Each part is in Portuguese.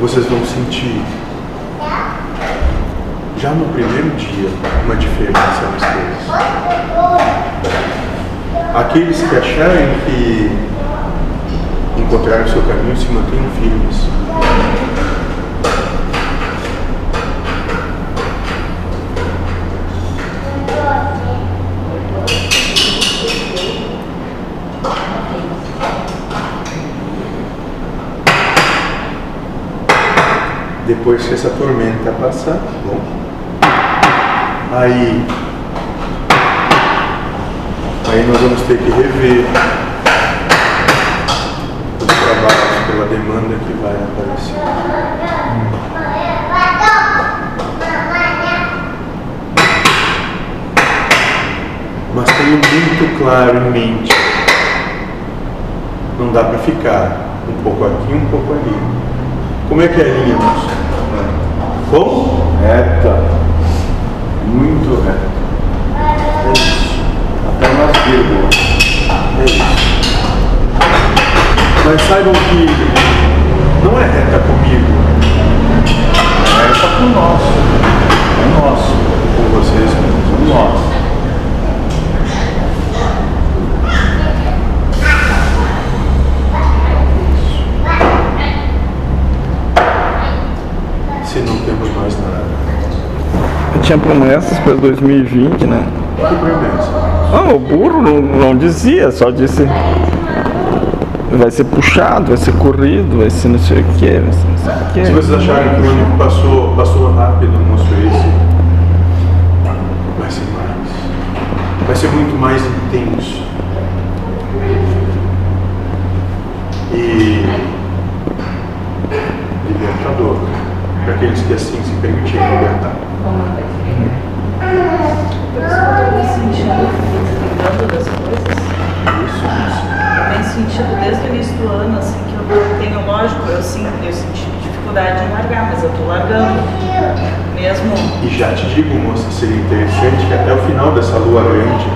vocês vão sentir já no primeiro dia uma diferença nas coisas. Aqueles que acharem que encontraram o seu caminho se mantenham firmes. Depois que essa tormenta passar, bom? Aí, aí nós vamos ter que rever os trabalhos pela demanda que vai aparecer. Mas tenho muito claro em mente. Não dá para ficar um pouco aqui, um pouco ali. Como é que é a linha, moço? Como? Reta. Muito reta. É isso. Até umas vírgulas. É isso. Mas saibam que não é reta comigo, Reta pro nosso. É nosso. com vocês, É nosso. se não temos mais nada. Tinha promessas para 2020, né? Ah, o burro não, não dizia, só disse. Vai ser puxado, vai ser corrido, vai ser não sei o que, vai ser não sei o que. Se vocês acharem que o ano passou, passou rápido, moço, esse vai ser mais. Vai ser muito mais intenso. E libertador. Para aqueles que assim se permitirem libertar. Coisas. Isso, isso. Eu tenho sentido desde o início do ano, assim, que eu tenho, lógico, eu, sim, eu senti dificuldade em largar, mas eu tô largando. Mesmo. E já te digo, moça, seria interessante que até o final dessa lua grande,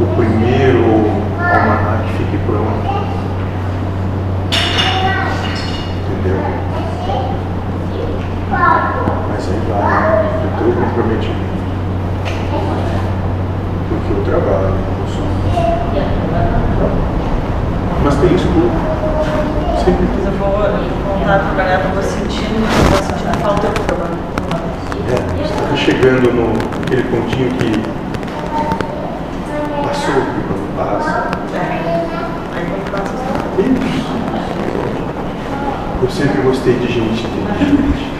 o primeiro almanac fique pronto. Mas aí vai, eu estou comprometido. Porque eu trabalho, eu sou. Mas tem escudo. Sempre Mas eu vou, voltar a trabalhar, eu vou sentindo, eu vou sentindo falta do trabalho. É, está chegando no aquele pontinho que passou que quando passa. Aí quando passa os Isso. Eu sempre gostei de gente inteligente.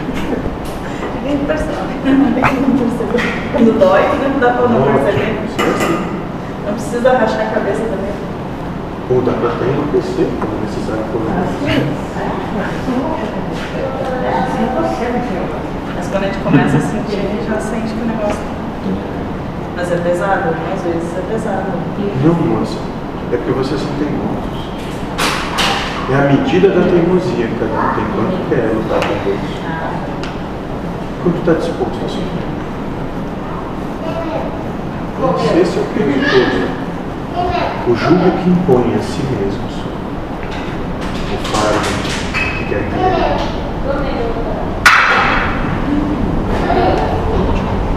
Ninguém percebe. Quando dói, não dá pra não perceber. Não precisa rachar a cabeça também. Ou dá para até enlouquecer quando necessário for. Mas quando a gente começa a sentir, a gente já sente que o negócio. Mas é pesado, né? Às vezes é pesado. Não, moça. É porque vocês são teimosos. É a medida da teimosia. Cada um tem quanto quer lutar com Deus. Quanto está disposto a sofrer. Esse é o perigo todo. O jugo que impõe a si mesmos.